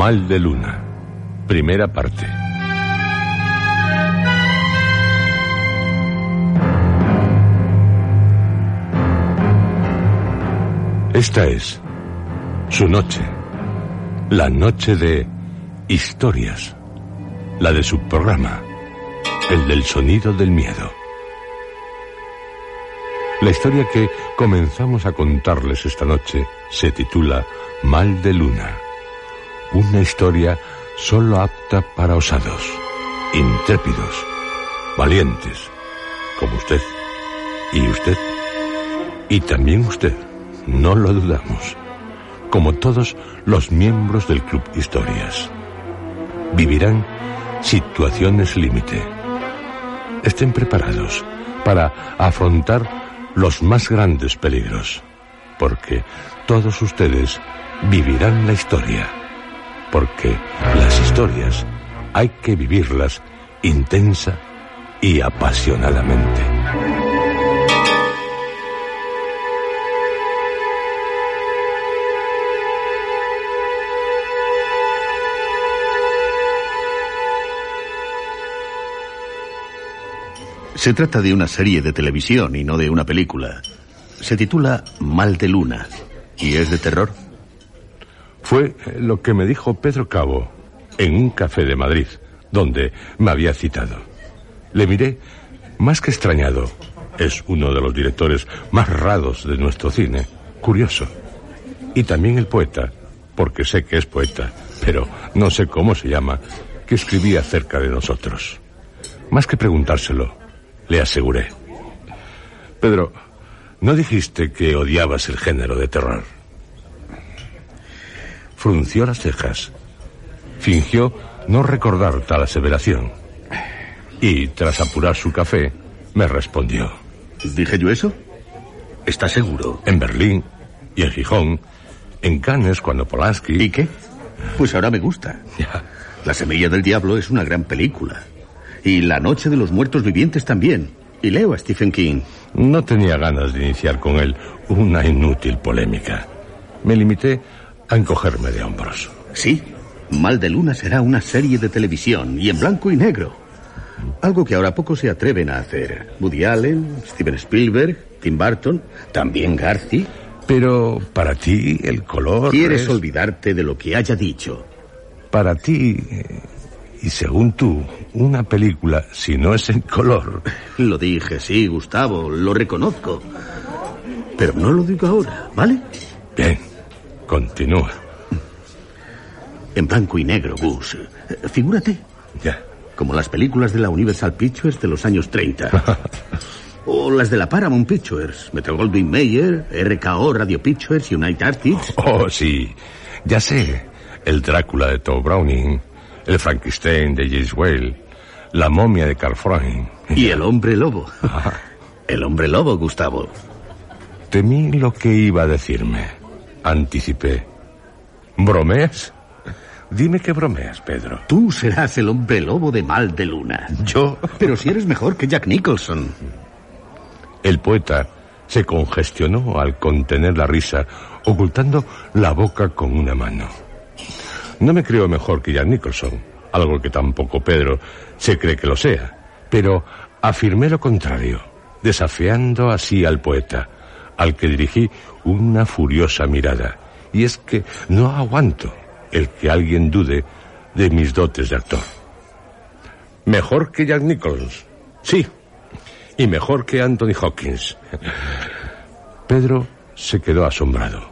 Mal de Luna, primera parte. Esta es su noche, la noche de historias, la de su programa, el del sonido del miedo. La historia que comenzamos a contarles esta noche se titula Mal de Luna. Una historia solo apta para osados, intrépidos, valientes, como usted. Y usted. Y también usted, no lo dudamos. Como todos los miembros del Club Historias. Vivirán situaciones límite. Estén preparados para afrontar los más grandes peligros, porque todos ustedes vivirán la historia, porque las historias hay que vivirlas intensa y apasionadamente. Se trata de una serie de televisión y no de una película. Se titula Mal de Luna y es de terror. Fue lo que me dijo Pedro Cabo en un café de Madrid, donde me había citado. Le miré más que extrañado. Es uno de los directores más raros de nuestro cine. Curioso. Y también el poeta, porque sé que es poeta, pero no sé cómo se llama, que escribía acerca de nosotros. Más que preguntárselo, le aseguré. Pedro, ¿no dijiste que odiabas el género de terror? Frunció las cejas. Fingió no recordar tal aseveración. Y, tras apurar su café, me respondió. ¿Dije yo eso? ¿Estás seguro? En Berlín y en Gijón, en Cannes cuando Polanski... ¿Y qué? Pues ahora me gusta. Ya. La semilla del diablo es una gran película. Y La noche de los muertos vivientes también. Y leo a Stephen King. No tenía ganas de iniciar con él una inútil polémica. Me limité a encogerme de hombros. Sí, Mal de Luna será una serie de televisión y en blanco y negro. Algo que ahora pocos se atreven a hacer. Woody Allen, Steven Spielberg, Tim Burton, también Garci. Pero para ti el color... Quieres es- olvidarte de lo que haya dicho. Para ti, eh, y según tú, una película, si no es en color... Lo dije, sí, Gustavo, lo reconozco. Pero no lo digo ahora, ¿vale? Bien, continúa. En blanco y negro, Gus. Figúrate, Ya. como las películas de la Universal Pictures de los años 30. o las de la Paramount Pictures, Metro Goldwyn Mayer, RKO Radio Pictures, United Artists. Oh, sí. Ya sé. El Drácula de Tom Browning, el Frankenstein de James Whale, la momia de Carl Freund. Y el hombre lobo. El hombre lobo, Gustavo. Temí lo que iba a decirme. Anticipé. ¿Bromeas? Dime que bromeas, Pedro. Tú serás el hombre lobo de mal de luna. ¿Yo? Pero si eres mejor que Jack Nicholson. El poeta se congestionó al contener la risa, ocultando la boca con una mano. No me creo mejor que Jack Nicholson, algo que tampoco Pedro se cree que lo sea, pero afirmé lo contrario, desafiando así al poeta, al que dirigí una furiosa mirada. Y es que no aguanto el que alguien dude de mis dotes de actor. Mejor que Jack Nicholson, sí, y mejor que Anthony Hawkins. Pedro se quedó asombrado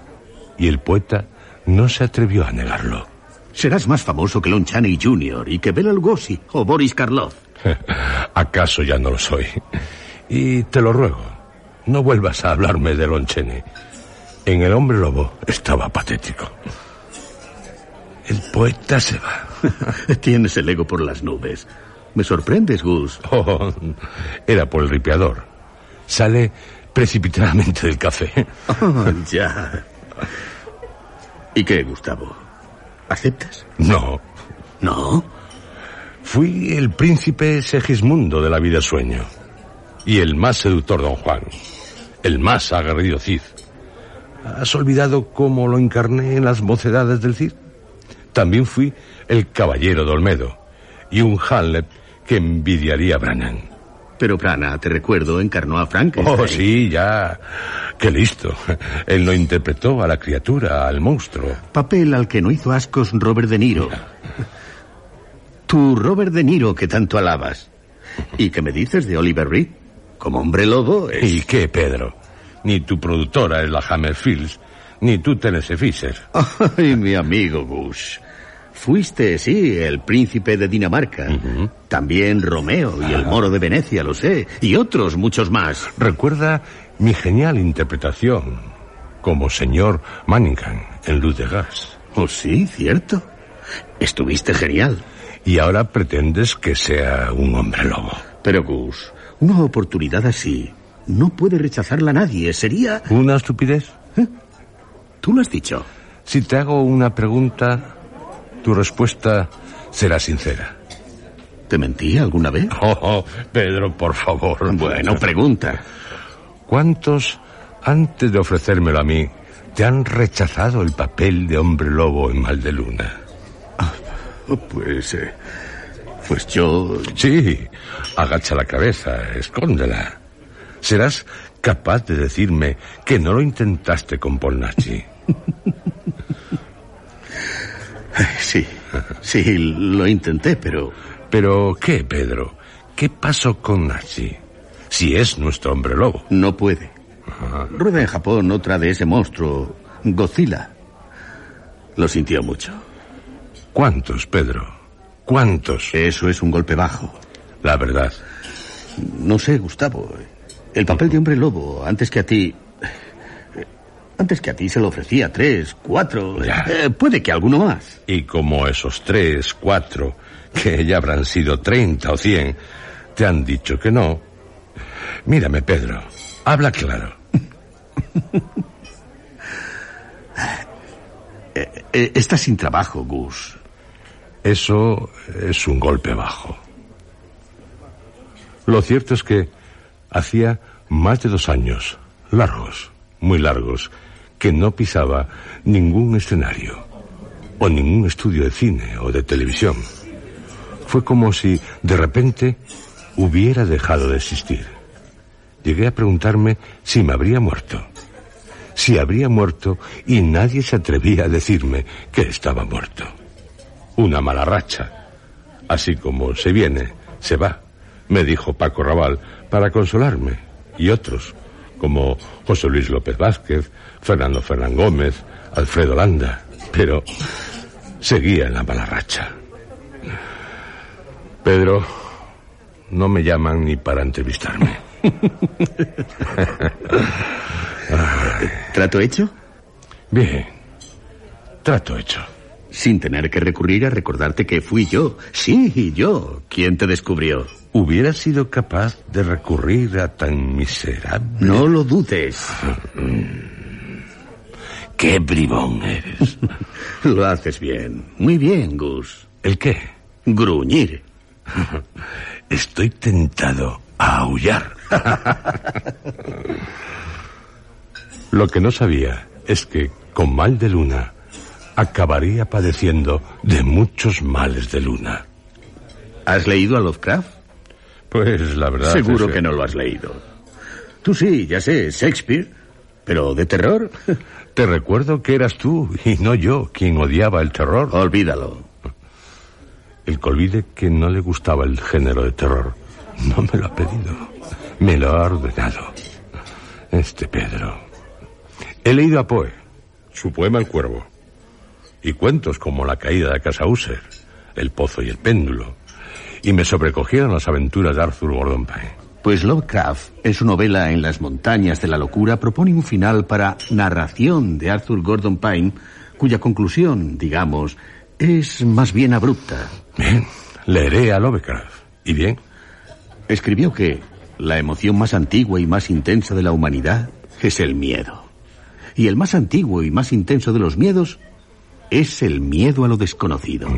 y el poeta no se atrevió a negarlo. Serás más famoso que Lon Chaney Jr. y que Bela Lugosi o Boris Karloff. ¿Acaso ya no lo soy? Y te lo ruego, no vuelvas a hablarme de Lon Chaney. En El hombre lobo estaba patético. El poeta se va. Tienes el ego por las nubes. Me sorprendes, Gus. Oh, era por el ripeador. Sale precipitadamente del café. Oh, ya. ¿Y qué, Gustavo? ¿Aceptas? No. ¿No? Fui el príncipe Segismundo de la vida sueño. Y el más seductor Don Juan. El más aguerrido Cid. ¿Has olvidado cómo lo encarné en las mocedades del Cid? También fui el caballero de Olmedo. Y un Hamlet que envidiaría a Brannan. Pero Brana, te recuerdo, encarnó a Frankenstein. Oh, sí, ya. Qué listo. Él no interpretó a la criatura, al monstruo. Papel al que no hizo ascos Robert De Niro. Tu Robert De Niro que tanto alabas. ¿Y qué me dices de Oliver Reed? Como hombre lobo es... ¿Y qué, Pedro? Ni tu productora es la Hammerfields, ni tú Tennessee Fisher. Ay, mi amigo Gus. Fuiste, sí, el príncipe de Dinamarca. También Romeo y el moro de Venecia, lo sé. Y otros muchos más. Recuerda mi genial interpretación como señor Manningham en Luz de Gas. Oh, sí, cierto. Estuviste genial. Y ahora pretendes que sea un hombre lobo. Pero Gus, una oportunidad así no puede rechazarla nadie. Sería... ¿Una estupidez? Tú lo has dicho. Si te hago una pregunta, tu respuesta será sincera. ¿Te mentí alguna vez? Oh, oh, Pedro, por favor. Bueno, pregunta. ¿Cuántos, antes de ofrecérmelo a mí, te han rechazado el papel de hombre lobo en Mal de Luna? Pues... eh, pues yo... Sí, agacha la cabeza, escóndela. Serás capaz de decirme que no lo intentaste con Polnachi. Sí, sí, lo intenté, pero... Pero, ¿qué, Pedro? ¿Qué pasó con Nachi? Si es nuestro hombre lobo. No puede. Rueda en Japón otra de ese monstruo, Godzilla. Lo sintió mucho. ¿Cuántos, Pedro? ¿Cuántos? Eso es un golpe bajo. La verdad. No sé, Gustavo. El papel de hombre lobo, antes que a ti... Antes que a ti se lo ofrecía tres, cuatro... Eh, puede que alguno más. Y como esos tres, cuatro, que ya habrán sido treinta o cien, te han dicho que no. Mírame, Pedro. Habla claro. Eh, está sin trabajo, Gus. Eso es un golpe bajo. Lo cierto es que hacía más de dos años, largos, muy largos, que no pisaba ningún escenario o ningún estudio de cine o de televisión. Fue como si de repente hubiera dejado de existir. Llegué a preguntarme si me habría muerto. Si habría muerto y nadie se atrevía a decirme que estaba muerto. Una mala racha. Así como se viene, se va, me dijo Paco Raval para consolarme. Y otros, como José Luis López Vázquez, Fernando Fernán Gómez, Alfredo Landa. Pero seguía en la mala racha. Pedro, no me llaman ni para entrevistarme. ¿Trato hecho? Bien, trato hecho. Sin tener que recurrir a recordarte que fui yo. Sí, yo. quien te descubrió? ¿Hubiera sido capaz de recurrir a tan miserable? No lo dudes. Qué bribón eres. Lo haces bien. Muy bien, Gus. ¿El qué? Gruñir. Estoy tentado a aullar. Lo que no sabía es que con mal de luna acabaría padeciendo de muchos males de luna. ¿Has leído a Lovecraft? Pues la verdad. Seguro que no lo has leído. Tú sí, ya sé, Shakespeare. Pero de terror. Te recuerdo que eras tú y no yo quien odiaba el terror. Olvídalo. El colvide que no le gustaba el género de terror no me lo ha pedido. Me lo ha ordenado. Este Pedro. He leído a Poe, su poema El Cuervo, y cuentos como La caída de casa User, El pozo y el péndulo, y me sobrecogieron las aventuras de Arthur Gordon Pine. Pues Lovecraft, en su novela En las montañas de la locura, propone un final para narración de Arthur Gordon Pine, cuya conclusión, digamos, es más bien abrupta. Bien, leeré a Lovecraft. ¿Y bien? Escribió que la emoción más antigua y más intensa de la humanidad es el miedo. Y el más antiguo y más intenso de los miedos es el miedo a lo desconocido.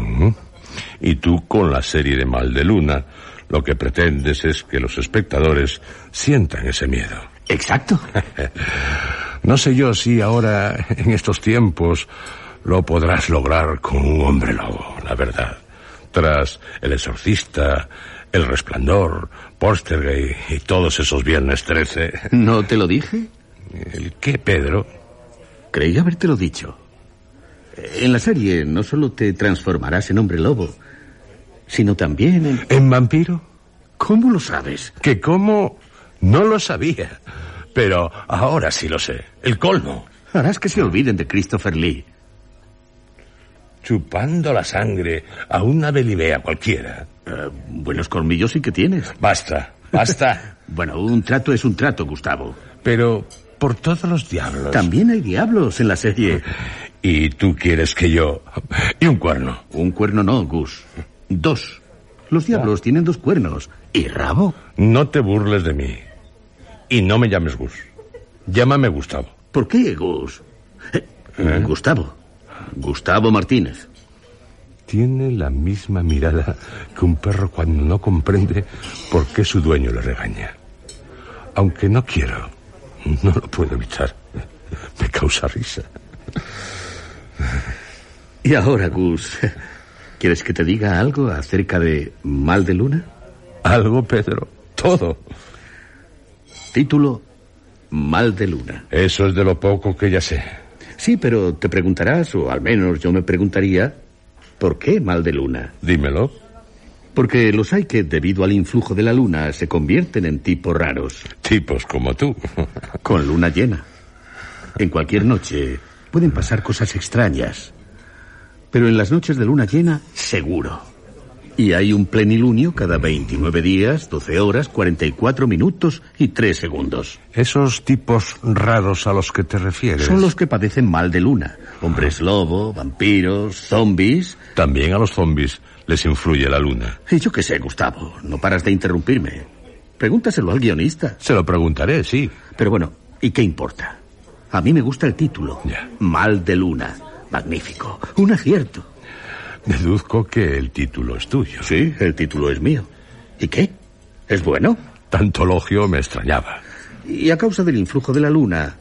Y tú con la serie de Mal de Luna, lo que pretendes es que los espectadores sientan ese miedo. Exacto. no sé yo si ahora, en estos tiempos, lo podrás lograr con un hombre lobo, la verdad. Tras El Exorcista, El Resplandor, Postergay y todos esos viernes 13. ¿No te lo dije? ¿El qué, Pedro? Creí habértelo dicho. En la serie no solo te transformarás en hombre lobo, sino también en... ¿En vampiro? ¿Cómo lo sabes? ¿Que cómo? No lo sabía. Pero ahora sí lo sé. El colmo. Harás que se olviden de Christopher Lee. Chupando la sangre a una belibea cualquiera. Uh, buenos colmillos sí que tienes. Basta, basta. bueno, un trato es un trato, Gustavo. Pero por todos los diablos. También hay diablos en la serie. Y tú quieres que yo... Y un cuerno. Un cuerno no, Gus. Dos. Los diablos tienen dos cuernos. ¿Y rabo? No te burles de mí. Y no me llames Gus. Llámame Gustavo. ¿Por qué, Gus? Eh, ¿Eh? Gustavo. Gustavo Martínez. Tiene la misma mirada que un perro cuando no comprende por qué su dueño le regaña. Aunque no quiero, no lo puedo evitar. Me causa risa. Y ahora, Gus, ¿quieres que te diga algo acerca de Mal de Luna? Algo, Pedro. Todo. Título Mal de Luna. Eso es de lo poco que ya sé. Sí, pero te preguntarás, o al menos yo me preguntaría, ¿por qué Mal de Luna? Dímelo. Porque los hay que, debido al influjo de la luna, se convierten en tipos raros. Tipos como tú. Con luna llena. En cualquier noche pueden pasar cosas extrañas. Pero en las noches de luna llena, seguro. Y hay un plenilunio cada 29 días, 12 horas, 44 minutos y 3 segundos. ¿Esos tipos raros a los que te refieres? Son los que padecen mal de luna. Hombres lobo, vampiros, zombies. También a los zombies les influye la luna. Y yo qué sé, Gustavo. No paras de interrumpirme. Pregúntaselo al guionista. Se lo preguntaré, sí. Pero bueno, ¿y qué importa? A mí me gusta el título. Ya. Mal de luna. Magnífico. Un acierto. Deduzco que el título es tuyo. Sí, el título es mío. ¿Y qué? ¿Es bueno? Tanto elogio me extrañaba. Y a causa del influjo de la luna,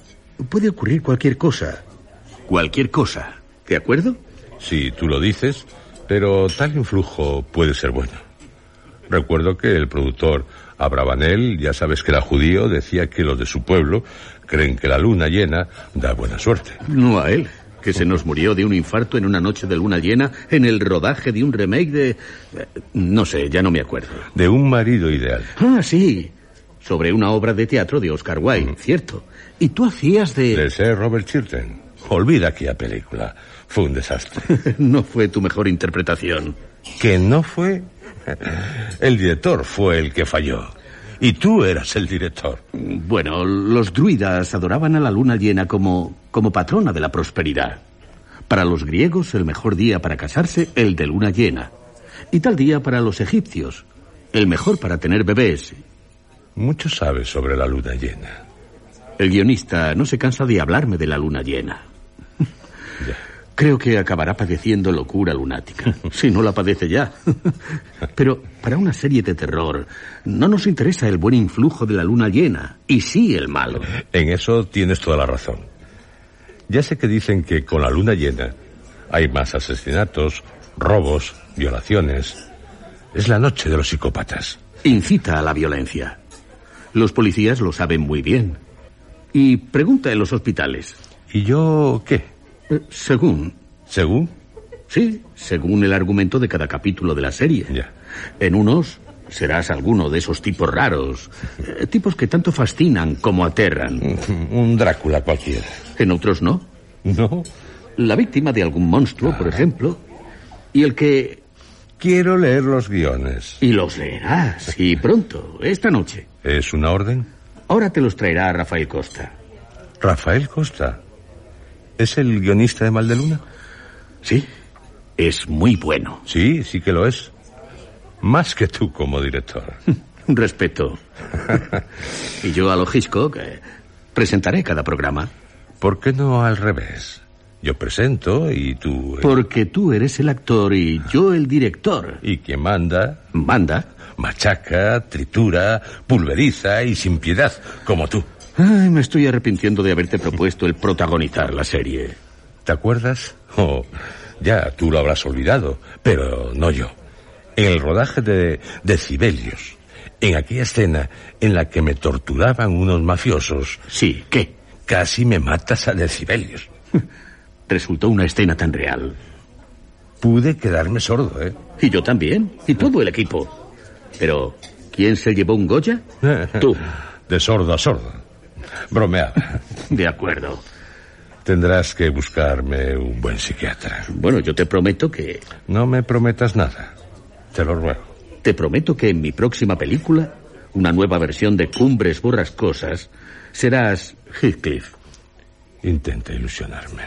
puede ocurrir cualquier cosa. Cualquier cosa. ¿De acuerdo? Sí, tú lo dices, pero tal influjo puede ser bueno. Recuerdo que el productor Abravanel, ya sabes que era judío, decía que los de su pueblo creen que la luna llena da buena suerte. No a él, que se nos murió de un infarto en una noche de luna llena en el rodaje de un remake de... No sé, ya no me acuerdo. De un marido ideal. Ah, sí. Sobre una obra de teatro de Oscar Wilde, mm. cierto. Y tú hacías de... De ser Robert Chilton. Olvida aquella película. Fue un desastre. no fue tu mejor interpretación. ¿Que no fue? El director fue el que falló. Y tú eras el director. Bueno, los druidas adoraban a la luna llena como, como patrona de la prosperidad. Para los griegos, el mejor día para casarse, el de luna llena. Y tal día para los egipcios, el mejor para tener bebés. Mucho sabes sobre la luna llena. El guionista no se cansa de hablarme de la luna llena. Creo que acabará padeciendo locura lunática, si no la padece ya. Pero para una serie de terror no nos interesa el buen influjo de la luna llena, y sí el malo. En eso tienes toda la razón. Ya sé que dicen que con la luna llena hay más asesinatos, robos, violaciones. Es la noche de los psicópatas. Incita a la violencia. Los policías lo saben muy bien. Y pregunta en los hospitales. ¿Y yo qué? Eh, según. ¿Según? Sí, según el argumento de cada capítulo de la serie. Ya. En unos serás alguno de esos tipos raros, eh, tipos que tanto fascinan como aterran. Un Drácula cualquiera. En otros no. ¿No? La víctima de algún monstruo, por ejemplo. Y el que... Quiero leer los guiones. Y los leerás, y pronto, esta noche. ¿Es una orden? Ahora te los traerá Rafael Costa. Rafael Costa. ¿Es el guionista de Maldeluna? Sí, es muy bueno. Sí, sí que lo es. Más que tú como director. Respeto. y yo a lo Hitchcock eh, presentaré cada programa. ¿Por qué no al revés? Yo presento y tú... eh, Porque tú eres el actor y yo el director. Y quien manda, Manda. machaca, tritura, pulveriza y sin piedad, como tú. Ay, me estoy arrepintiendo de haberte propuesto el protagonizar la serie. ¿Te acuerdas? Oh, ya, tú lo habrás olvidado, pero no yo. En el rodaje de Decibelios, en aquella escena en la que me torturaban unos mafiosos, Sí, ¿qué? casi me matas a Decibelios. Resultó una escena tan real. Pude quedarme sordo, ¿eh? Y yo también. Y todo el equipo. Pero, ¿quién se llevó un Goya? Tú. De sordo a sordo. Bromeaba. De acuerdo. Tendrás que buscarme un buen psiquiatra. Bueno, yo te prometo que... No me prometas nada. Te lo ruego. Te prometo que en mi próxima película, una nueva versión de Cumbres Borrascosas, serás Heathcliff. Intenta ilusionarme.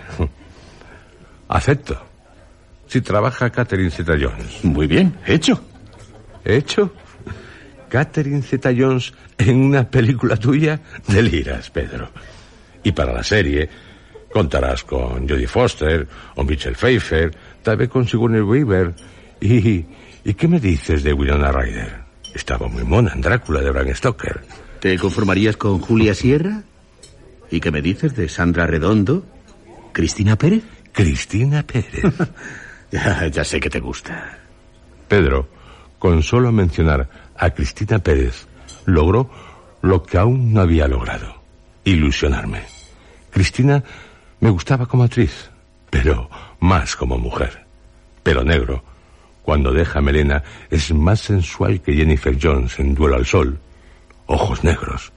Acepto. Si trabaja Catherine Zeta-Jones. Muy bien, hecho. ¿Hecho? Catherine Zeta-Jones en una película tuya, deliras, Pedro. Y para la serie, contarás con Jodie Foster o Michelle Pfeiffer, tal vez con Sigourney Weaver. ¿Y, ¿Y qué me dices de Winona Ryder? Estaba muy mona en Drácula de Bram Stoker. ¿Te conformarías con Julia Sierra? ¿Y qué me dices de Sandra Redondo? ¿Cristina Pérez? Cristina Pérez. Ya, ya sé que te gusta. Pedro, con solo mencionar a Cristina Pérez, logró lo que aún no había logrado, ilusionarme. Cristina me gustaba como actriz, pero más como mujer. Pelo negro, cuando deja melena, es más sensual que Jennifer Jones en Duelo al Sol. Ojos negros.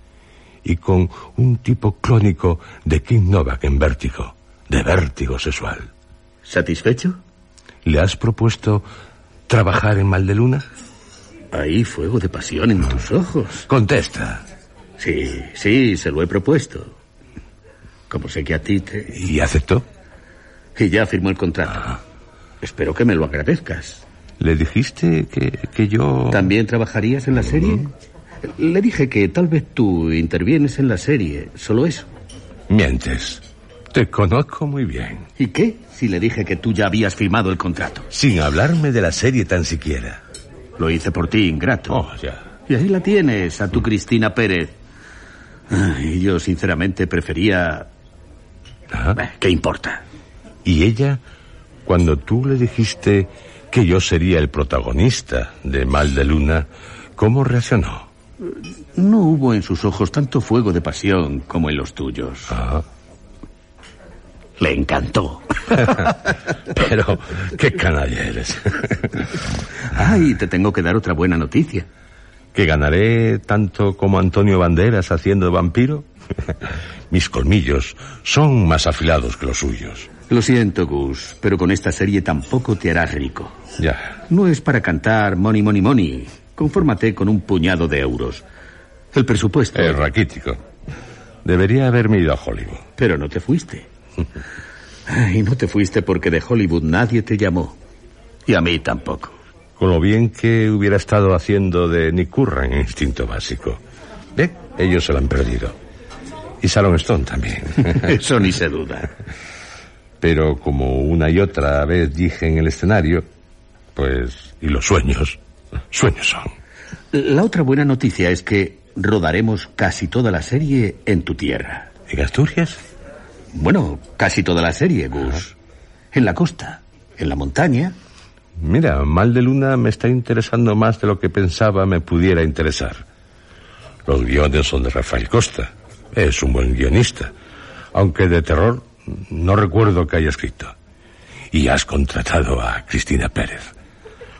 Y con un tipo clónico de King Novak en vértigo, de vértigo sexual. ¿Satisfecho? ¿Le has propuesto trabajar en Maldeluna? Hay fuego de pasión en tus ojos. Contesta. Sí, sí, se lo he propuesto. Como sé que a ti te... ¿Y aceptó? Y ya firmó el contrato. Espero que me lo agradezcas. ¿Le dijiste que, que yo... ¿También trabajarías en la serie? Le dije que tal vez tú intervienes en la serie, solo eso. Mientes. Te conozco muy bien. ¿Y qué si le dije que tú ya habías firmado el contrato? Sin hablarme de la serie tan siquiera. Lo hice por ti, ingrato. Oh, ya. Y ahí la tienes, a tu Cristina Pérez. Ay, yo sinceramente prefería... Eh, ¿Qué importa? Y ella, cuando tú le dijiste que yo sería el protagonista de Mal de Luna, ¿cómo reaccionó? No hubo en sus ojos tanto fuego de pasión como en los tuyos. Ah, Le encantó. pero qué canalla eres. Ay, te tengo que dar otra buena noticia. ¿Que ganaré tanto como Antonio Banderas haciendo vampiro? Mis colmillos son más afilados que los suyos. Lo siento, Gus, pero con esta serie tampoco te harás rico. Ya. No es para cantar money, money, money. Confórmate con un puñado de euros. El presupuesto. Es raquítico. Debería haberme ido a Hollywood. Pero no te fuiste. Y no te fuiste porque de Hollywood nadie te llamó. Y a mí tampoco. Con lo bien que hubiera estado haciendo de Nick Curran en Instinto Básico. ¿Ve? Ellos se lo han perdido. Y Salon Stone también. Eso ni se duda. Pero como una y otra vez dije en el escenario, pues, y los sueños, sueños son. La otra buena noticia es que rodaremos casi toda la serie en tu tierra. ¿En Asturias? Bueno, casi toda la serie, Gus. En la costa, en la montaña. Mira, Mal de Luna me está interesando más de lo que pensaba me pudiera interesar. Los guiones son de Rafael Costa. Es un buen guionista. Aunque de terror no recuerdo que haya escrito. Y has contratado a Cristina Pérez.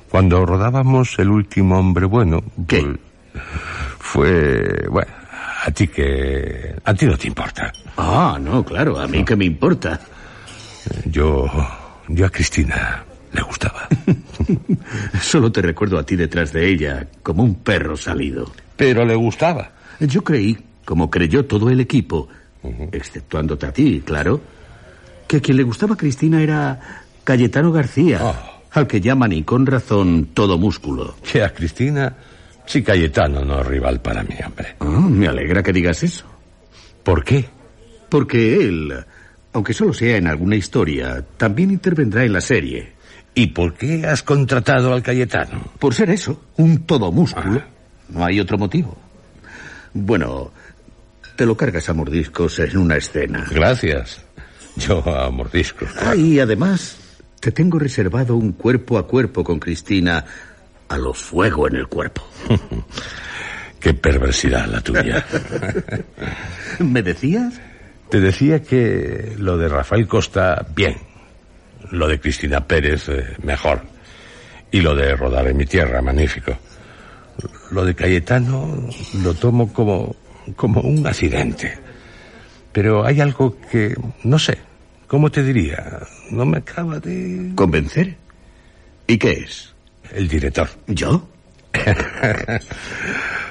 Cuando rodábamos El último hombre bueno... ¿Qué? pues, fue... Bueno, a ti que... A ti no te importa. Ah, no, claro, a mí que me importa. Yo... Yo a Cristina le gustaba. Solo te recuerdo a ti detrás de ella, como un perro salido. Pero le gustaba. Yo creí, como creyó todo el equipo, exceptuándote a ti, claro, que a quien le gustaba a Cristina era Cayetano García, Ah. al que llaman y con razón todo músculo. Que a Cristina... Sí, Cayetano no es rival para mí, hombre. Ah, me alegra que digas eso. ¿Por qué? Porque él, aunque solo sea en alguna historia, también intervendrá en la serie. ¿Y por qué has contratado al Cayetano? Por ser eso, un todo músculo. No hay otro motivo. Bueno, te lo cargas a mordiscos en una escena. Gracias. Yo a mordiscos. Ah, y además, te tengo reservado un cuerpo a cuerpo con Cristina a lo fuego en el cuerpo. Qué perversidad la tuya. ¿Me decías? Te decía que lo de Rafael Costa, bien. Lo de Cristina Pérez, eh, mejor. Y lo de rodar en mi tierra, magnífico. Lo de Cayetano lo tomo como, como un accidente. Pero hay algo que, no sé, ¿cómo te diría? No me acaba de... ¿Convencer? ¿Y qué es? El director. ¿Yo?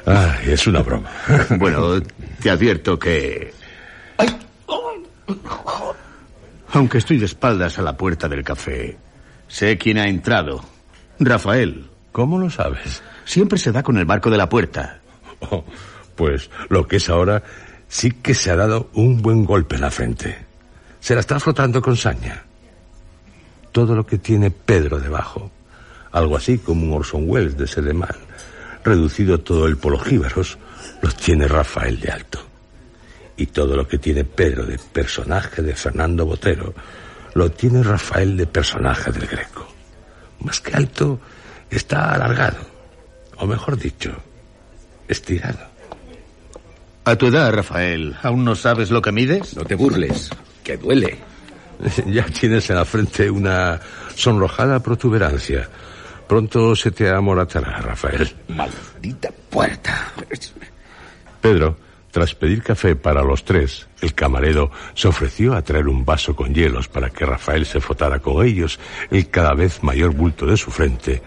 Ay, es una broma. Bueno, te advierto que... Aunque estoy de espaldas a la puerta del café, sé quién ha entrado. Rafael. ¿Cómo lo sabes? Siempre se da con el marco de la puerta. Oh, pues lo que es ahora sí que se ha dado un buen golpe en la frente. Se la está frotando con saña. Todo lo que tiene Pedro debajo, algo así como un Orson Welles de Sedemal, reducido todo el polojíbaros, lo tiene Rafael de alto. Y todo lo que tiene Pedro de personaje de Fernando Botero, lo tiene Rafael de personaje del Greco. Más que alto, está alargado. O mejor dicho, estirado. A tu edad, Rafael, ¿aún no sabes lo que mides? No te burles, que duele. Ya tienes en la frente una sonrojada protuberancia. Pronto se te amoratará, Rafael. Maldita puerta. Pedro, tras pedir café para los tres, el camarero se ofreció a traer un vaso con hielos para que Rafael se frotara con ellos el cada vez mayor bulto de su frente.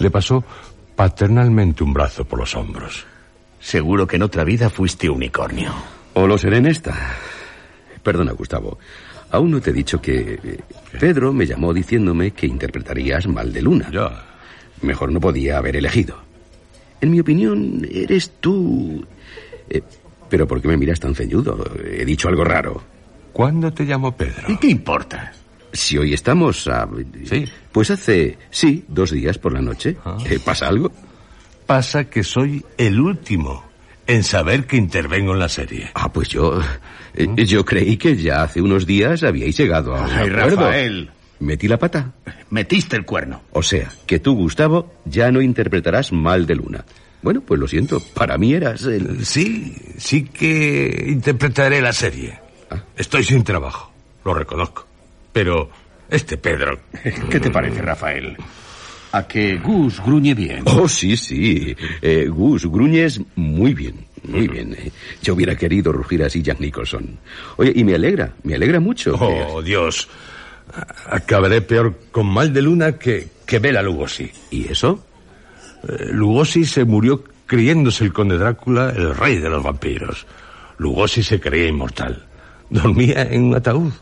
Le pasó paternalmente un brazo por los hombros. Seguro que en otra vida fuiste unicornio. O lo seré en esta. Perdona, Gustavo. Aún no te he dicho que eh, Pedro me llamó diciéndome que interpretarías mal de luna. Ya. Mejor no podía haber elegido. En mi opinión, eres tú. Eh, pero ¿por qué me miras tan ceñudo? He dicho algo raro. ¿Cuándo te llamó Pedro? ¿Y qué importa? Si hoy estamos a... Sí. Pues hace, sí, dos días por la noche. Ah. Eh, ¿Pasa algo? Pasa que soy el último en saber que intervengo en la serie. Ah, pues yo... eh, yo creí que ya hace unos días habíais llegado a un Ay, acuerdo. Rafael, Metí la pata. metiste el cuerno. O sea, que tú, Gustavo, ya no interpretarás mal de luna. Bueno, pues lo siento. Para mí eras el... Sí, sí que interpretaré la serie. Estoy sin trabajo, lo reconozco. Pero este Pedro... ¿Qué te parece, Rafael? A que Gus gruñe bien. Oh, sí, sí. Eh, Gus, gruñes muy bien, muy bien. Eh, Yo hubiera querido rugir así Jack Nicholson. Oye, y me alegra, me alegra mucho. Oh, Dios. Acabaré peor con mal de luna que, que Bela Lugosi. ¿Y eso? Eh, Lugosi se murió creyéndose el conde Drácula el rey de los vampiros. Lugosi se creía inmortal. Dormía en un ataúd.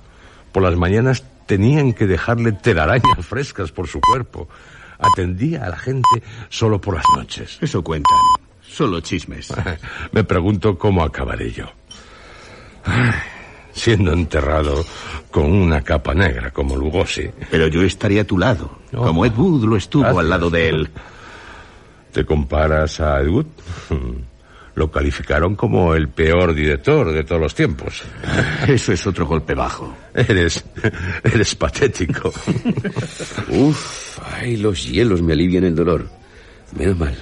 Por las mañanas tenían que dejarle telarañas frescas por su cuerpo. Atendía a la gente solo por las noches. Eso cuentan. Solo chismes. Me pregunto cómo acabaré yo. Ay, siendo enterrado con una capa negra como Lugosi. Pero yo estaría a tu lado, Oh. como Ed Wood lo estuvo Gracias. al lado de él. ¿Te comparas a Ed Wood? Lo calificaron como el peor director de todos los tiempos. Eso es otro golpe bajo. Eres, eres patético. Uf, ay, los hielos me alivian el dolor. Menos mal.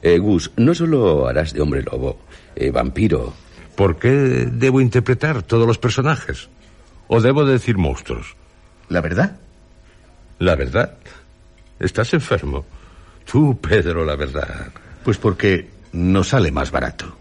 Eh, Gus, no solo harás de hombre lobo, eh, vampiro. ¿Por qué debo interpretar todos los personajes? ¿O debo decir monstruos? ¿La verdad? La verdad. Estás enfermo. Tú, Pedro, la verdad. Pues porque no sale más barato.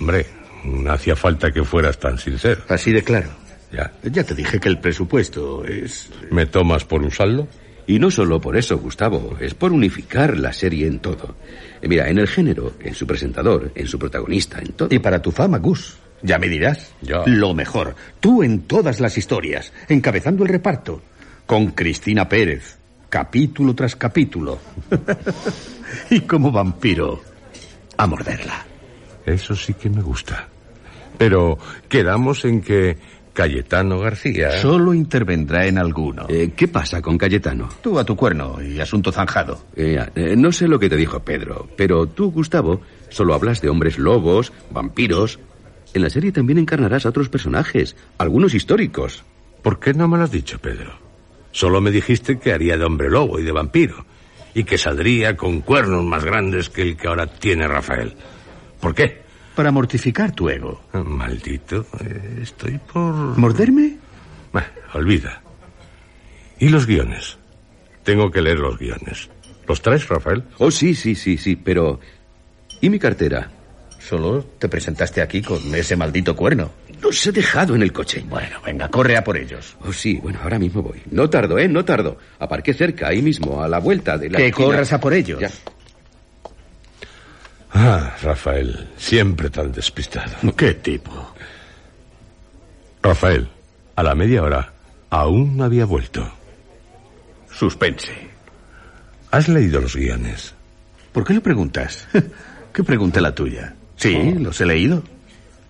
Hombre, no hacía falta que fueras tan sincero. Así de claro. Ya. Ya te dije que el presupuesto es... ¿Me tomas por un saldo? Y no solo por eso, Gustavo, es por unificar la serie en todo. Eh, mira, en el género, en su presentador, en su protagonista, en todo. Y para tu fama, Gus. Ya me dirás. Ya. Lo mejor. Tú en todas las historias, encabezando el reparto. Con Cristina Pérez. Capítulo tras capítulo. y como vampiro. A morderla. Eso sí que me gusta. Pero quedamos en que Cayetano García... Solo intervendrá en alguno. Eh, ¿Qué pasa con Cayetano? Tú a tu cuerno y asunto zanjado. Eh, eh, no sé lo que te dijo Pedro, pero tú, Gustavo, solo hablas de hombres lobos, vampiros. En la serie también encarnarás a otros personajes, algunos históricos. ¿Por qué no me lo has dicho, Pedro? Solo me dijiste que haría de hombre lobo y de vampiro. Y que saldría con cuernos más grandes que el que ahora tiene Rafael. ¿Por qué? Para mortificar tu ego. Ah, Maldito, eh, estoy por... ¿Morderme? Bah, olvida. ¿Y los guiones? Tengo que leer los guiones. ¿Los traes, Rafael? Oh, sí, sí, sí, sí, pero... ¿Y mi cartera? Solo te presentaste aquí con ese maldito cuerno. Los he dejado en el coche. Bueno, venga, corre a por ellos. Oh, sí, bueno, ahora mismo voy. No tardo, ¿eh? No tardo. Aparqué cerca, ahí mismo, a la vuelta de la que esquina. corras a por ellos. Ya. Ah, Rafael, siempre tan despistado. ¿Qué tipo? Rafael, a la media hora, aún no había vuelto. Suspense. ¿Has leído los guiones? ¿Por qué lo preguntas? ¿Qué pregunta la tuya? Sí, los he leído.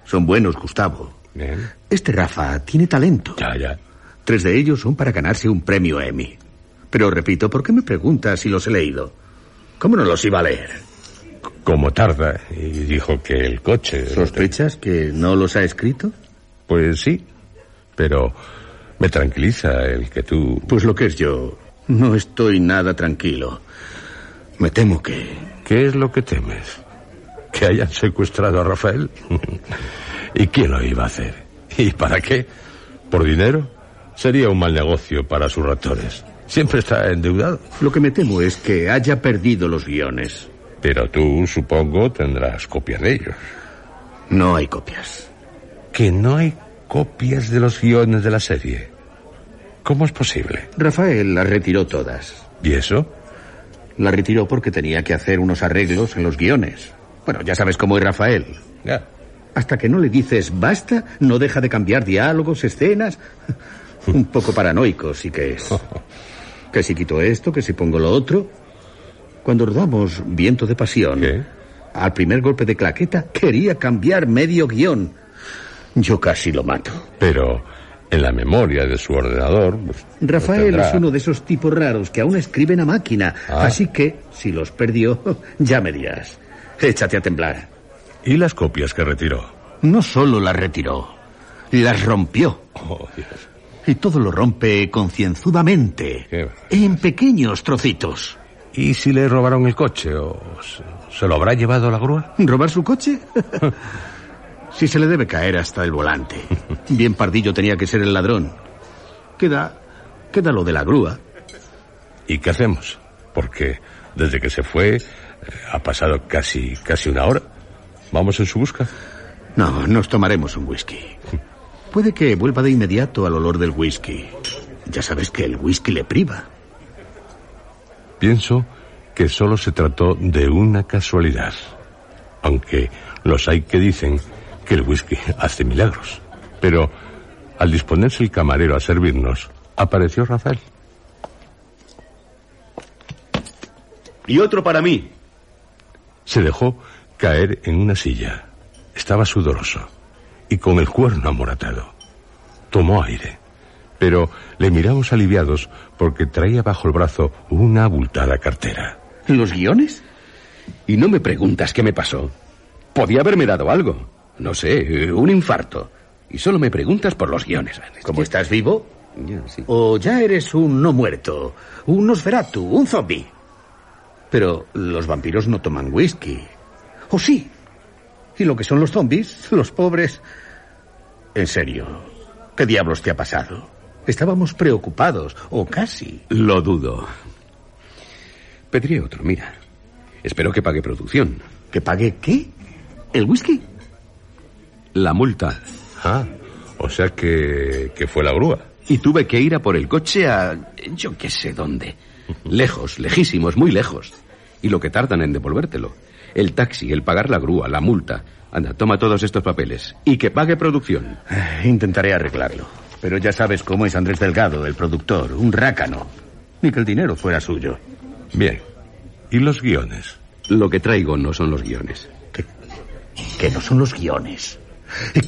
Son buenos, Gustavo. Bien. Este Rafa tiene talento. Ya, ya. Tres de ellos son para ganarse un premio Emmy. Pero repito, ¿por qué me preguntas si los he leído? ¿Cómo no los iba a leer? Como tarda, y dijo que el coche... ¿Sospechas que no los ha escrito? Pues sí, pero me tranquiliza el que tú... Pues lo que es yo, no estoy nada tranquilo. Me temo que... ¿Qué es lo que temes? ¿Que hayan secuestrado a Rafael? ¿Y quién lo iba a hacer? ¿Y para qué? ¿Por dinero? Sería un mal negocio para sus ratores. Siempre está endeudado. Lo que me temo es que haya perdido los guiones. Pero tú, supongo, tendrás copias de ellos. No hay copias. Que no hay copias de los guiones de la serie. ¿Cómo es posible? Rafael las retiró todas. ¿Y eso? La retiró porque tenía que hacer unos arreglos en los guiones. Bueno, ya sabes cómo es Rafael. Ya. Hasta que no le dices basta, no deja de cambiar diálogos, escenas. Un poco paranoico, sí que es. Que si quito esto, que si pongo lo otro. Cuando rodamos Viento de Pasión, ¿Qué? al primer golpe de claqueta, quería cambiar medio guion. Yo casi lo mato. Pero en la memoria de su ordenador... pues, Rafael es uno de esos tipos raros que aún escriben a máquina. Ah. Así que, si los perdió, ya me dirás. Échate a temblar. ¿Y las copias que retiró? No solo las retiró, las rompió. Oh, Dios. Y todo lo rompe concienzudamente. En pequeños trocitos. ¿Y si le robaron el coche o se, lo habrá llevado la grúa? ¿Robar su coche? si se le debe caer hasta el volante. Bien pardillo tenía que ser el ladrón. Queda. queda lo de la grúa. ¿Y qué hacemos? Porque desde que se fue eh, ha pasado casi casi una hora. ¿Vamos en su busca? No, nos tomaremos un whisky. Puede que vuelva de inmediato al olor del whisky. Ya sabes que el whisky le priva. Pienso que solo se trató de una casualidad. Aunque los hay que dicen que el whisky hace milagros. Pero al disponerse el camarero a servirnos, apareció Rafael. Y otro para mí. Se dejó caer en una silla. Estaba sudoroso y con el cuerno amoratado. tomó aire. Pero le miramos aliviados porque traía bajo el brazo una abultada cartera. ¿Los guiones? Y no me preguntas qué me pasó. Podía haberme dado algo. No sé, un infarto. Y solo me preguntas por los guiones. ¿Cómo estás vivo? Sí. ¿O ya eres un no muerto? ¿Un Nosferatu? ¿Un zombie? Pero los vampiros no toman whisky. ¿O sí? ¿Y lo que son los zombies? Los pobres. En serio, ¿qué diablos te ha pasado? Estábamos preocupados, o casi. Lo dudo. Pediré otro, mira. Espero que pague producción. ¿Que pague qué? ¿El whisky? La multa. Ah, o sea que, que fue la grúa. Y tuve que ir a por el coche a... yo qué sé dónde. Lejos, lejísimos, muy lejos. Y lo que tardan en devolvértelo. El taxi, el pagar la grúa, la multa. Anda, toma todos estos papeles. Y que pague producción. Eh, Intentaré arreglarlo. Pero ya sabes cómo es Andrés Delgado, el productor, un rácano. Ni que el dinero fuera suyo. Bien. ¿Y los guiones? Lo que traigo no son los guiones. ¿Qué? Que no son los guiones.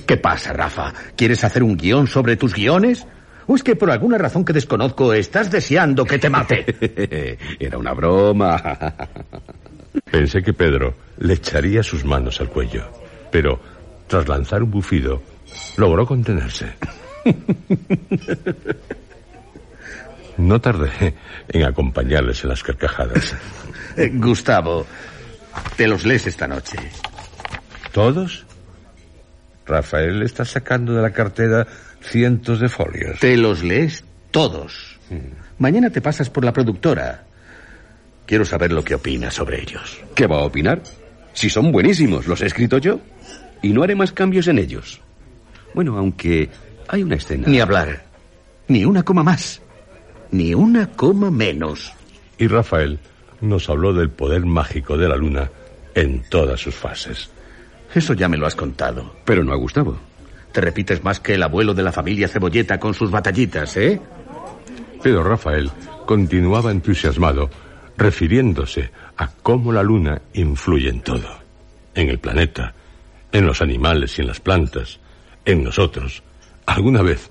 ¿Qué pasa, Rafa? ¿Quieres hacer un guion sobre tus guiones? ¿O es que por alguna razón que desconozco estás deseando que te mate? Era una broma. Pensé que Pedro le echaría sus manos al cuello, pero tras lanzar un bufido, logró contenerse. No tardé en acompañarles en las carcajadas. Eh, Gustavo, te los lees esta noche. ¿Todos? Rafael está sacando de la cartera cientos de folios. Te los lees todos. Mañana te pasas por la productora. Quiero saber lo que opinas sobre ellos. ¿Qué va a opinar? Si son buenísimos, los he escrito yo. Y no haré más cambios en ellos. Bueno, aunque hay una escena. Ni hablar. Ni una coma más. Ni una coma menos. Y Rafael nos habló del poder mágico de la luna en todas sus fases. Eso ya me lo has contado. Pero no a Gustavo. Te repites más que el abuelo de la familia Cebolleta con sus batallitas, ¿eh? Pero Rafael continuaba entusiasmado, refiriéndose a cómo la luna influye en todo. En el planeta, en los animales y en las plantas, en nosotros. Alguna vez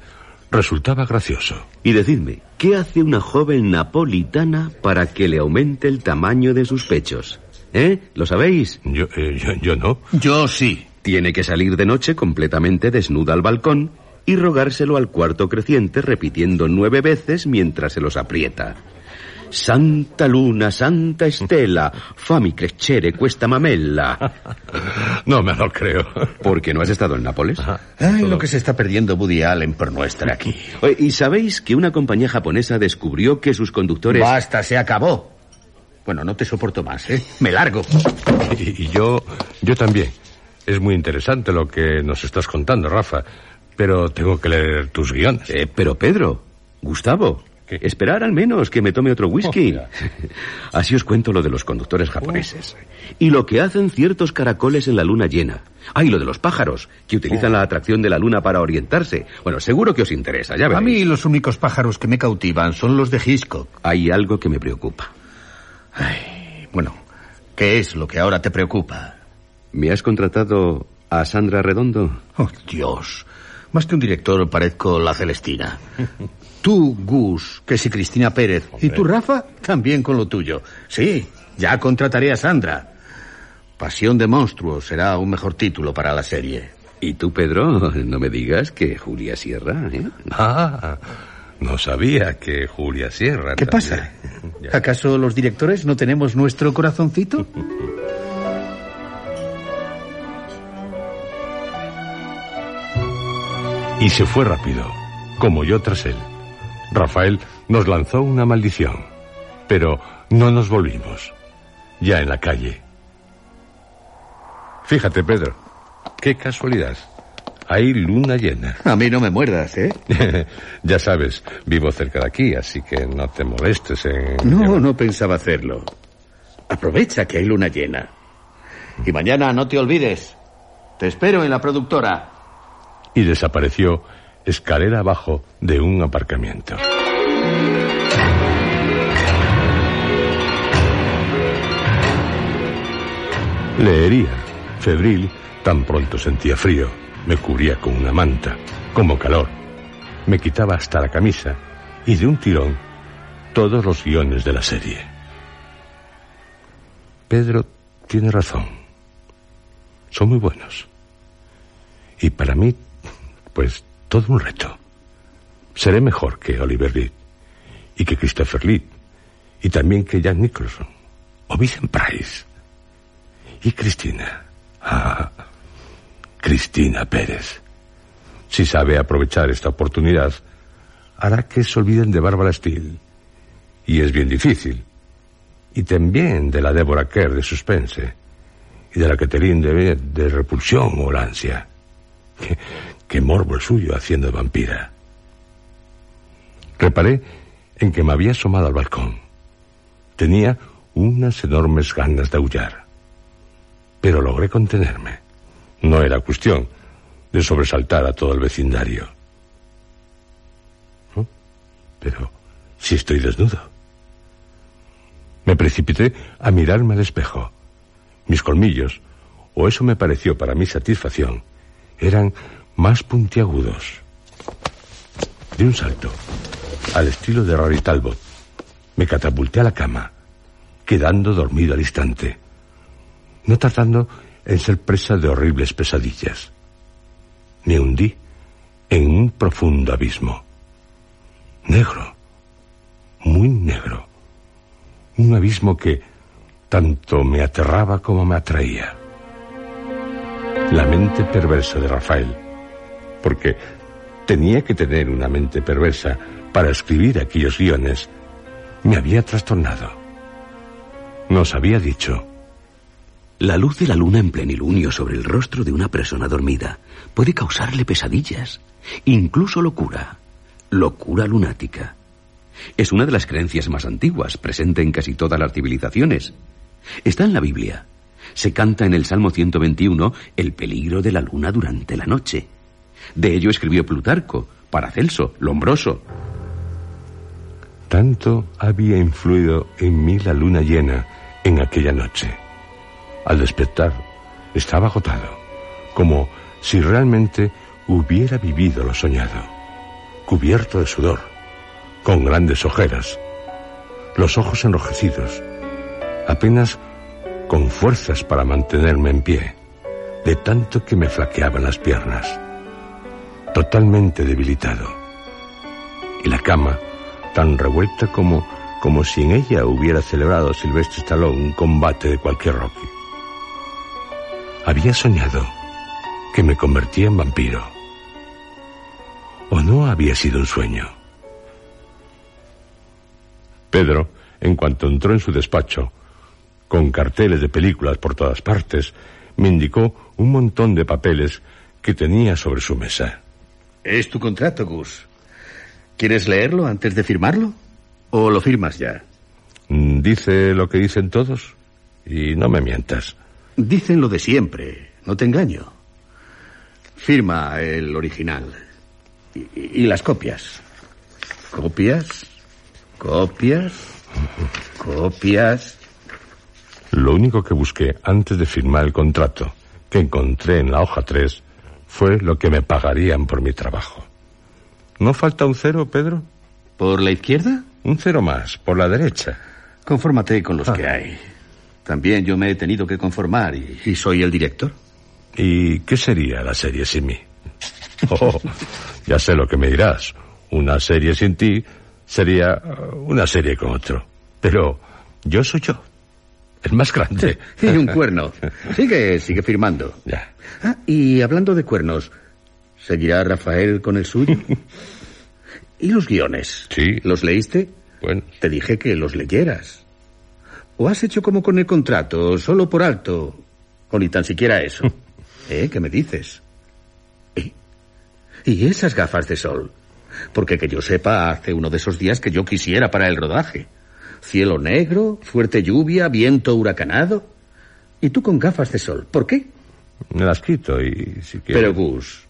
resultaba gracioso. Y decidme, ¿qué hace una joven napolitana para que le aumente el tamaño de sus pechos? ¿Eh? ¿Lo sabéis? Yo, eh, yo, yo no. Yo sí. Tiene que salir de noche completamente desnuda al balcón y rogárselo al cuarto creciente repitiendo nueve veces mientras se los aprieta. Santa Luna, Santa Estela, fammi crescere questa mamella. No me lo creo. ¿Por qué no has estado en Nápoles? Ay, lo que se está perdiendo Woody Allen por no estar aquí. ¿Y sabéis que una compañía japonesa descubrió que sus conductores... Basta, se acabó. Bueno, no te soporto más, ¿eh? Me largo. Y, y yo, yo también. Es muy interesante lo que nos estás contando, Rafa. Pero tengo que leer tus guiones. Eh, pero Pedro, Gustavo, ¿Qué? esperar al menos que me tome otro whisky. Oh. Así os cuento lo de los conductores japoneses. Y lo que hacen ciertos caracoles en la luna llena. Ah, y lo de los pájaros, que utilizan la atracción de la luna para orientarse. Bueno, seguro que os interesa, ya veréis. A mí los únicos pájaros que me cautivan son los de Hitchcock. Hay algo que me preocupa. Ay, bueno, ¿qué es lo que ahora te preocupa? ¿Me has contratado a Sandra Redondo? Oh, Dios. Más que un director parezco la Celestina. Tú, Gus, que si Cristina Pérez. Y tú, Rafa, también con lo tuyo. Sí, ya contrataré a Sandra. Pasión de monstruos será un mejor título para la serie. Y tú, Pedro, no me digas que Julia Sierra, ¿eh? Ah, no sabía que Julia Sierra. ¿Qué también. pasa? ¿Acaso los directores no tenemos nuestro corazoncito? Y se fue rápido, como yo tras él. Rafael nos lanzó una maldición, pero no nos volvimos. Ya en la calle. Fíjate, Pedro, qué casualidad. Hay luna llena. A mí no me muerdas, ¿eh? ya sabes, vivo cerca de aquí, así que no te molestes en... No, no pensaba hacerlo. Aprovecha que hay luna llena. Y mañana no te olvides. Te espero en la productora. Y desapareció escalera abajo de un aparcamiento. Leería, febril, tan pronto sentía frío. Me cubría con una manta, como calor. me quitaba hasta la camisa y de un tirón todos los guiones de la serie. Pedro tiene razón. Son muy buenos. Y para mí, pues, todo un reto. Seré mejor que Oliver Reed y que Christopher Lee y también que Jack Nicholson o Vincent Price y Cristina. Ah, Cristina Pérez. Si sabe aprovechar esta oportunidad, hará que se olviden de Bárbara Steele. Y es bien difícil. Y también de la Deborah Kerr de suspense. Y de la Catherine de, de repulsión o la ansia. Qué, morbo el suyo haciendo de vampira. Reparé en que me había asomado al balcón. Tenía unas enormes ganas de aullar. Pero logré contenerme. No era cuestión de sobresaltar a todo el vecindario. Pero si estoy desnudo. Me precipité a mirarme al espejo. Mis colmillos, o eso me pareció para mi satisfacción, eran más puntiagudos. De un salto, al estilo de Rory Talbot, me catapulté a la cama, quedando dormido al instante, no tratando en ser presa de horribles pesadillas. Me hundí en un profundo abismo. Negro, muy negro. Un abismo que tanto me aterraba como me atraía. La mente perversa de Rafael, porque tenía que tener una mente perversa para escribir aquellos guiones, me había trastornado. Nos había dicho, La luz de la luna en plenilunio sobre el rostro de una persona dormida puede causarle pesadillas, incluso locura, locura lunática. Es una de las creencias más antiguas, presente en casi todas las civilizaciones. Está en la Biblia. Se canta en el Salmo 121 el peligro de la luna durante la noche. De ello escribió Plutarco, Paracelso, Lombroso. Tanto había influido en mí la luna llena en aquella noche. Al despertar, estaba agotado, como si realmente hubiera vivido lo soñado, cubierto de sudor, con grandes ojeras, los ojos enrojecidos, apenas con fuerzas para mantenerme en pie, de tanto que me flaqueaban las piernas, totalmente debilitado. Y la cama, tan revuelta como, como si en ella hubiera celebrado Silvestre Stallone un combate de cualquier Rocky. Había soñado que me convertía en vampiro. ¿O no había sido un sueño? Pedro, en cuanto entró en su despacho, con carteles de películas por todas partes, me indicó un montón de papeles que tenía sobre su mesa. Es tu contrato, Gus. ¿Quieres leerlo antes de firmarlo? ¿O lo firmas ya? Mm, Dice lo que dicen todos y no me mientas. Dicen lo de siempre, no te engaño. Firma el original. Y, y las copias. Copias, copias, copias. Lo único que busqué antes de firmar el contrato que encontré en la hoja 3 fue lo que me pagarían por mi trabajo. ¿No falta un cero, Pedro? ¿Por la izquierda? Un cero más, por la derecha. Confórmate con los Ah. que hay. También yo me he tenido que conformar y, y soy el director. ¿Y qué sería la serie sin mí? Oh, ya sé lo que me dirás. Una serie sin ti sería una serie con otro. Pero yo soy yo. El más grande. Y un cuerno. Sigue, sigue firmando. Ya. Ah, y hablando de cuernos, ¿seguirá Rafael con el suyo? ¿Y los guiones? Sí. ¿Los leíste? Bueno, Te dije que los leyeras. ¿O has hecho como con el contrato, solo por alto? O ni tan siquiera eso. ¿Eh? ¿Qué me dices? ¿Y, y esas gafas de sol? Porque que yo sepa, hace uno de esos días que yo quisiera para el rodaje. Cielo negro, fuerte lluvia, viento huracanado. Y tú con gafas de sol. ¿Por qué? me las quito y si quieres... Pero Gus,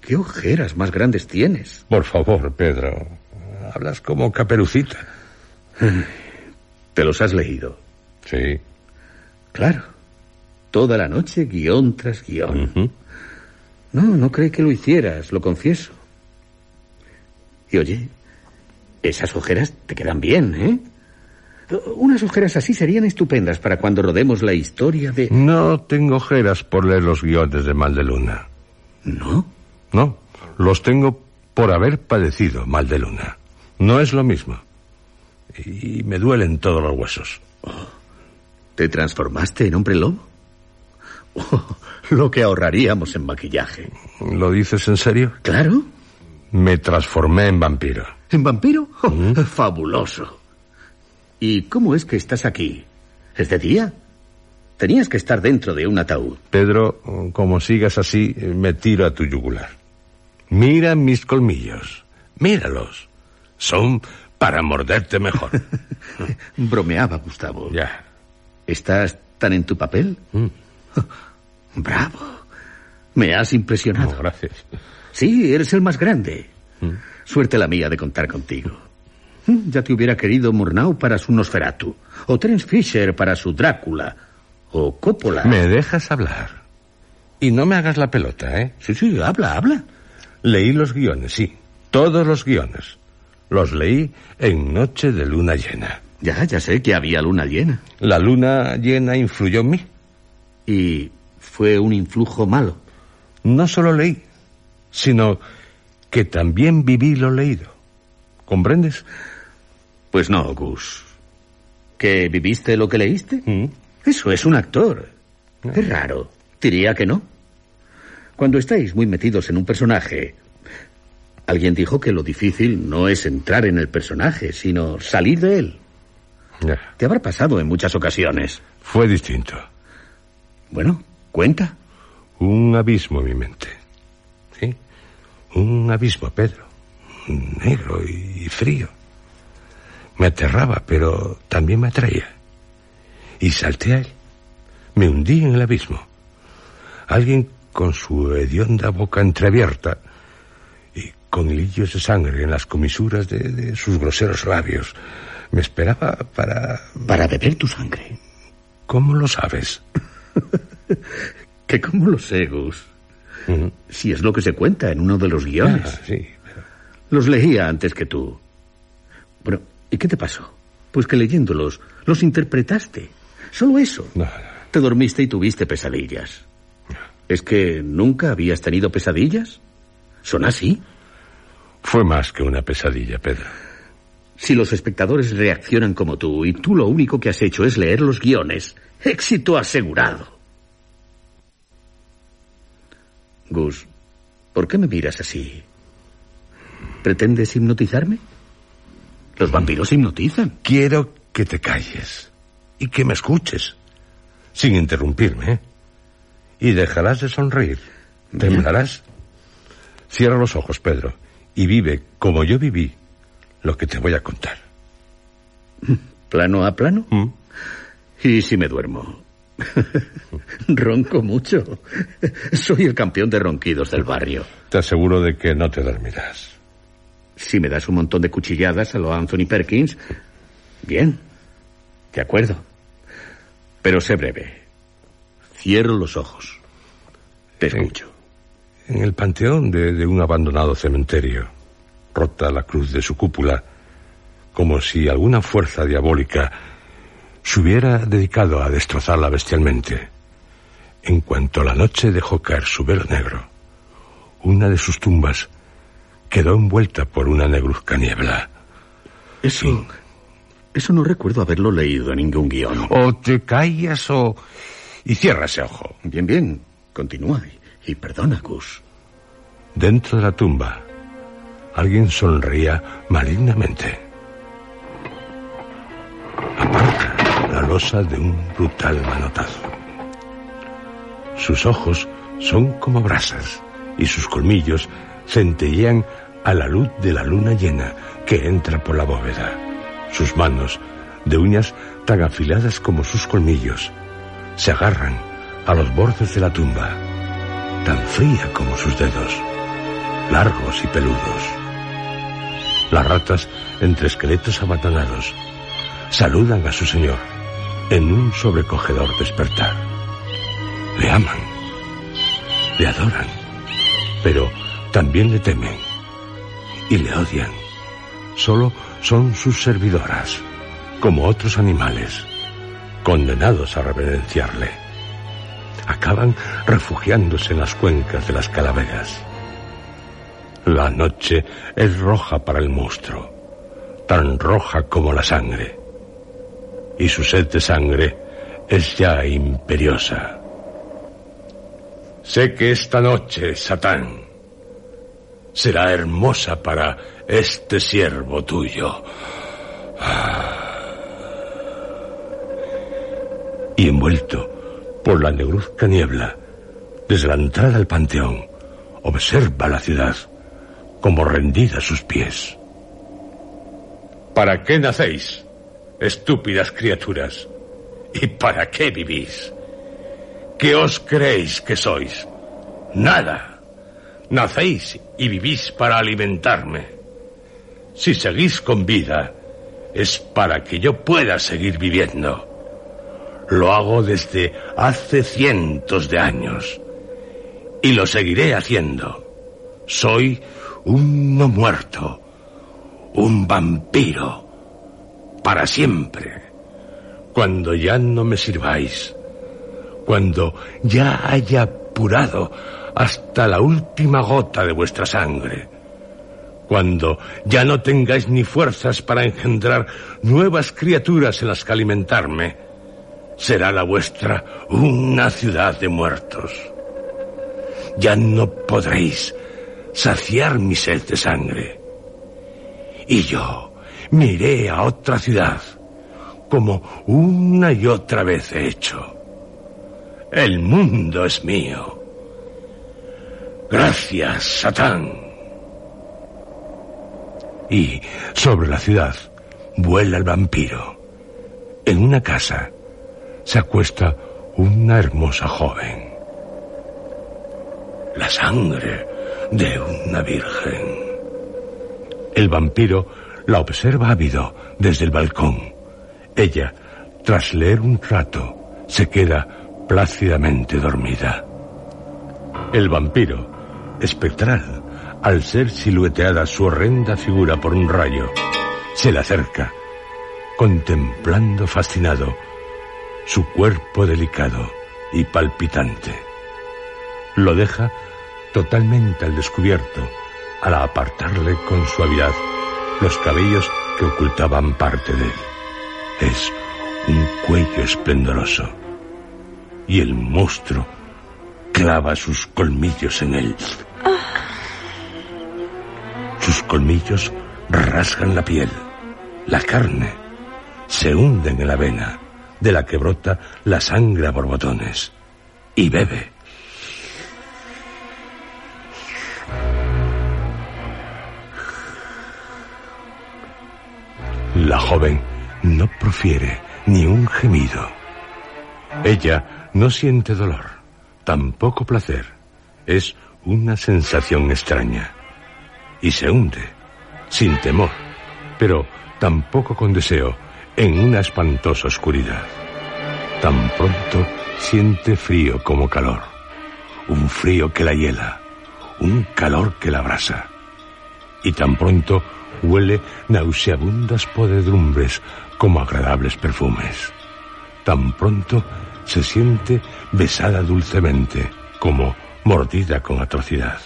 ¿qué ojeras más grandes tienes? Por favor, Pedro. Hablas como caperucita. ¿Te los has leído? Sí. Claro. Toda la noche, guion tras guion. No, no creí que lo hicieras, lo confieso. Y oye, esas ojeras te quedan bien, ¿eh? Unas ojeras así serían estupendas para cuando rodemos la historia de... No tengo ojeras por leer los guiones de Mal de Luna. ¿No? No, los tengo por haber padecido mal de luna. No es lo mismo. Y me duelen todos los huesos. ¿Te transformaste en hombre lobo? Oh, lo que ahorraríamos en maquillaje. ¿Lo dices en serio? Claro. Me transformé en vampiro. ¿En vampiro? Oh, Fabuloso. ¿Y cómo es que estás aquí? ¿Es de día? Tenías que estar dentro de un ataúd. Pedro, como sigas así, me tiro a tu yugular. Mira mis colmillos. Míralos. Son para morderte mejor. Bromeaba, Gustavo. ya. ¿Estás tan en tu papel? Mm. Bravo. Me has impresionado. No, gracias. Sí, eres el más grande. Mm. Suerte la mía de contar contigo. Mm, Ya te hubiera querido Murnau para su Nosferatu, o Terence Fisher para su Drácula, o Coppola. Me dejas hablar. Y no me hagas la pelota, ¿eh? Sí, sí, habla, habla. Leí los guiones, sí. Todos los guiones. Los leí en noche de luna llena. Ya, ya sé que había luna llena. La luna llena influyó en mí. Y fue un influjo malo. No solo leí, sino que también viví lo leído. ¿Comprendes? Pues no, Gus. ¿Que viviste lo que leíste? Mm. Eso es un actor. Es raro. Diría que no. Cuando estáis muy metidos en un personaje, alguien dijo que lo difícil no es entrar en el personaje, sino salir de él. Te habrá pasado en muchas ocasiones. Fue distinto. Bueno, cuenta. Un abismo en mi mente. ¿Sí? Un abismo, Pedro. Negro y frío. Me aterraba, pero también me atraía. Y salté a él. Me hundí en el abismo. Alguien con su hedionda boca entreabierta y con hilillos de sangre en las comisuras de, de sus groseros labios. Me esperaba para... Para beber tu sangre. ¿Cómo lo sabes? ¿Que cómo lo sé, Gus? Si es lo que se cuenta en uno de los guiones. Ah, sí. Los leía antes que tú. Bueno, ¿y qué te pasó? Pues que leyéndolos, los interpretaste. Solo eso. No, no. Te dormiste y tuviste pesadillas. ¿Es que nunca habías tenido pesadillas? ¿Son así? Fue más que una pesadilla, Pedro. Si los espectadores reaccionan como tú y tú lo único que has hecho es leer los guiones, éxito asegurado. Gus, ¿por qué me miras así? ¿Pretendes hipnotizarme? Los vampiros hipnotizan. Quiero que te calles y que me escuches, sin interrumpirme. Y dejarás de sonreír. Temblarás. Cierra los ojos, Pedro, y vive como yo viví lo que te voy a contar. ¿Plano a plano? ¿Mm? ¿Y si me duermo? Ronco mucho. Soy el campeón de ronquidos del barrio. Te aseguro de que no te dormirás. Si me das un montón de cuchilladas a lo Anthony Perkins, bien. De acuerdo. Pero sé breve. Cierro los ojos. Te escucho. En el panteón de, de un abandonado cementerio, rota la cruz de su cúpula, como si alguna fuerza diabólica se hubiera dedicado a destrozarla bestialmente. En cuanto la noche dejó caer su velo negro, una de sus tumbas quedó envuelta por una negruzca niebla. Eso. Eso no recuerdo haberlo leído en ningún guion. O te callas o... y cierra ese ojo. Bien, bien. Continúa. Y, y perdona, Gus. Dentro de la tumba, alguien sonreía malignamente. Aparta la losa de un brutal manotazo. Sus ojos son como brasas y sus colmillos centellean a la luz de la luna llena que entra por la bóveda. Sus manos, de uñas tan afiladas como sus colmillos, se agarran a los bordes de la tumba, tan fría como sus dedos largos y peludos. Las ratas, entre esqueletos abandonados, saludan a su señor en un sobrecogedor despertar. Le aman, le adoran, pero también le temen. y le odian. Solo son sus servidoras, como otros animales, condenados a reverenciarle. Acaban refugiándose en las cuencas de las calaveras. La noche es roja para el monstruo, tan roja como la sangre. Y su sed de sangre es ya imperiosa. Sé que esta noche, Satán, será hermosa para este siervo tuyo. Y envuelto por la negruzca niebla, desde la entrada al panteón, observa la ciudad como rendida a sus pies. ¿Para qué nacéis, estúpidas criaturas? ¿Y para qué vivís? ¿Qué os creéis que sois? Nada. Nacéis y vivís para alimentarme. Si seguís con vida, es para que yo pueda seguir viviendo. Lo hago desde hace cientos de años. Y lo seguiré haciendo. Soy un no muerto. Un vampiro. Para siempre. Cuando ya no me sirváis. Cuando ya haya apurado hasta la última gota de vuestra sangre. Cuando ya no tengáis ni fuerzas para engendrar nuevas criaturas en las que alimentarme, será la vuestra una ciudad de muertos. Ya no podréis saciar mi sed de sangre. Y yo me iré a otra ciudad, como una y otra vez he hecho. El mundo es mío. Gracias, Satán. Y sobre la ciudad vuela el vampiro. En una casa se acuesta una hermosa joven. La sangre de una virgen. El vampiro la observa ávido desde el balcón. Ella, tras leer un rato, se queda plácidamente dormida. El vampiro, espectral, al ser silueteada su horrenda figura por un rayo, se le acerca, contemplando fascinado su cuerpo delicado y palpitante. Lo deja totalmente al descubierto al apartarle con suavidad los cabellos que ocultaban parte de él. Es un cuello esplendoroso y el monstruo clava sus colmillos en él. Sus colmillos rasgan la piel, la carne, se hunden en la vena, de la que brota la sangre a borbotones, y bebe. La joven no profiere ni un gemido. Ella no siente dolor, tampoco placer. Es una sensación extraña. Y se hunde, sin temor, pero tampoco con deseo, en una espantosa oscuridad. Tan pronto siente frío como calor. Un frío que la hiela, un calor que la abrasa. Y tan pronto huele nauseabundas podredumbres como agradables perfumes. Tan pronto se siente besada dulcemente, como mordida con atrocidad.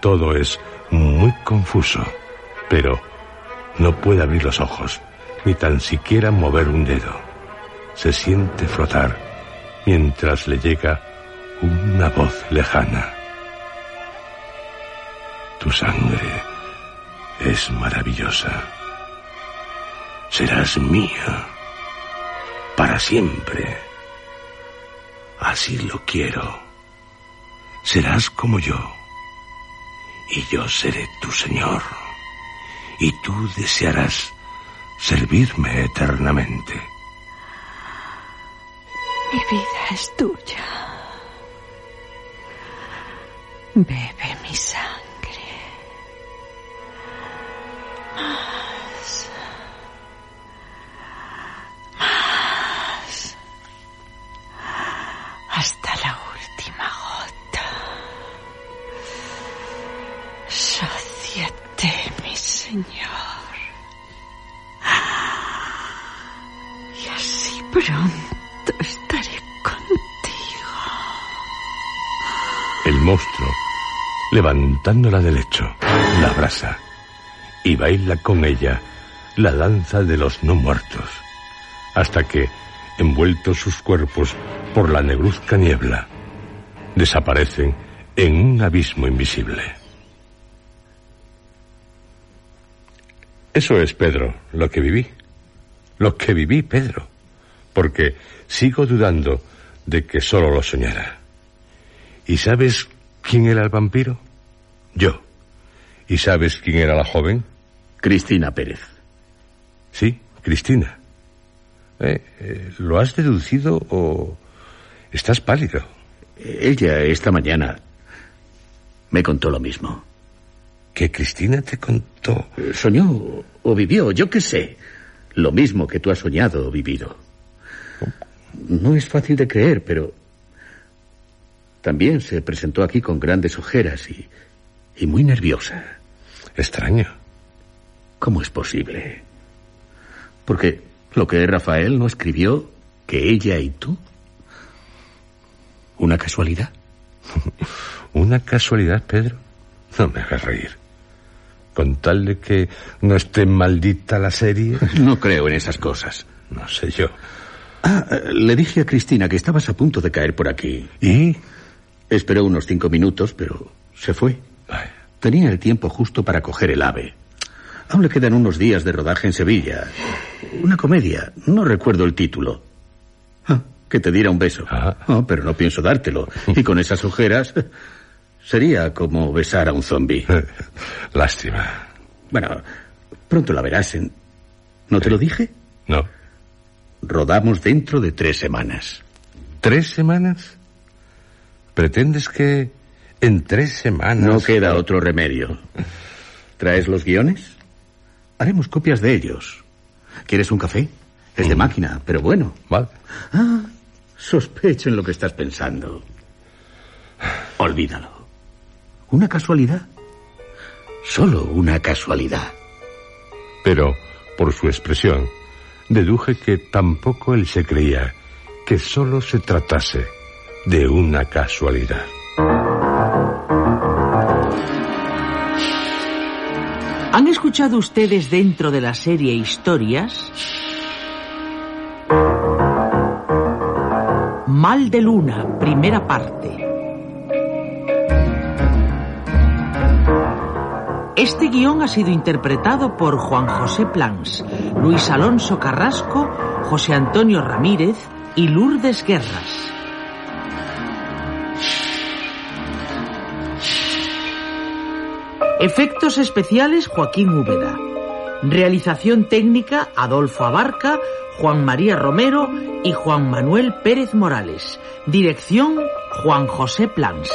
Todo es muy confuso, pero no puede abrir los ojos, ni tan siquiera mover un dedo. Se siente flotar mientras le llega una voz lejana. Tu sangre es maravillosa. Serás mía para siempre. Así lo quiero. Serás como yo. Y yo seré tu Señor. Y tú desearás servirme eternamente. Mi vida es tuya. Bebe mi sangre. Más. Hasta la última gota. Sáciate, mi señor. Y así pronto estaré contigo. El monstruo, levantándola del lecho, la abraza y baila con ella la danza de los no muertos, hasta que, envueltos sus cuerpos por la negruzca niebla, desaparecen en un abismo invisible. Eso es, Pedro, lo que viví. Lo que viví, Pedro. Porque sigo dudando de que solo lo soñara. ¿Y sabes quién era el vampiro? Yo. ¿Y sabes quién era la joven? Cristina Pérez. Sí, Cristina. Eh, eh, ¿Lo has deducido o estás pálido? Ella esta mañana me contó lo mismo. ¿Que Cristina te contó? Eh, Soñó o vivió, yo qué sé. Lo mismo que tú has soñado o vivido. No es fácil de creer, pero también se presentó aquí con grandes ojeras y, y muy nerviosa. Extraño. ¿Cómo es posible? Porque lo que Rafael no escribió que ella y tú. ¿Una casualidad? ¿Una casualidad, Pedro? No me hagas reír. Con tal de que no esté maldita la serie. No creo en esas cosas. No sé yo. Ah, eh, le dije a Cristina que estabas a punto de caer por aquí. ¿Y? Esperó unos cinco minutos, pero se fue. Tenía el tiempo justo para coger el ave. Aún le quedan unos días de rodaje en Sevilla. Una comedia. No recuerdo el título. Ah, que te diera un beso. Ah. Oh, pero no pienso dártelo. Y con esas ojeras sería como besar a un zombi. Lástima. Bueno, pronto la verás en... ¿No te lo dije? ¿No? Rodamos dentro de tres semanas. ¿Tres semanas? ¿Pretendes que en tres semanas... No queda otro remedio. ¿Traes los guiones? Haremos copias de ellos. ¿Quieres un café? Es de máquina, pero bueno. Vale. Ah, sospecho en lo que estás pensando. Olvídalo. ¿Una casualidad? Solo una casualidad. Pero, por su expresión, deduje que tampoco él se creía que solo se tratase de una casualidad. Escuchado ustedes dentro de la serie Historias? Mal de Luna, primera parte. Este guion ha sido interpretado por Juan José Plans, Luis Alonso Carrasco, José Antonio Ramírez y Lourdes Guerras. Efectos especiales Joaquín Úbeda. Realización técnica Adolfo Abarca, Juan María Romero y Juan Manuel Pérez Morales. Dirección Juan José Plans.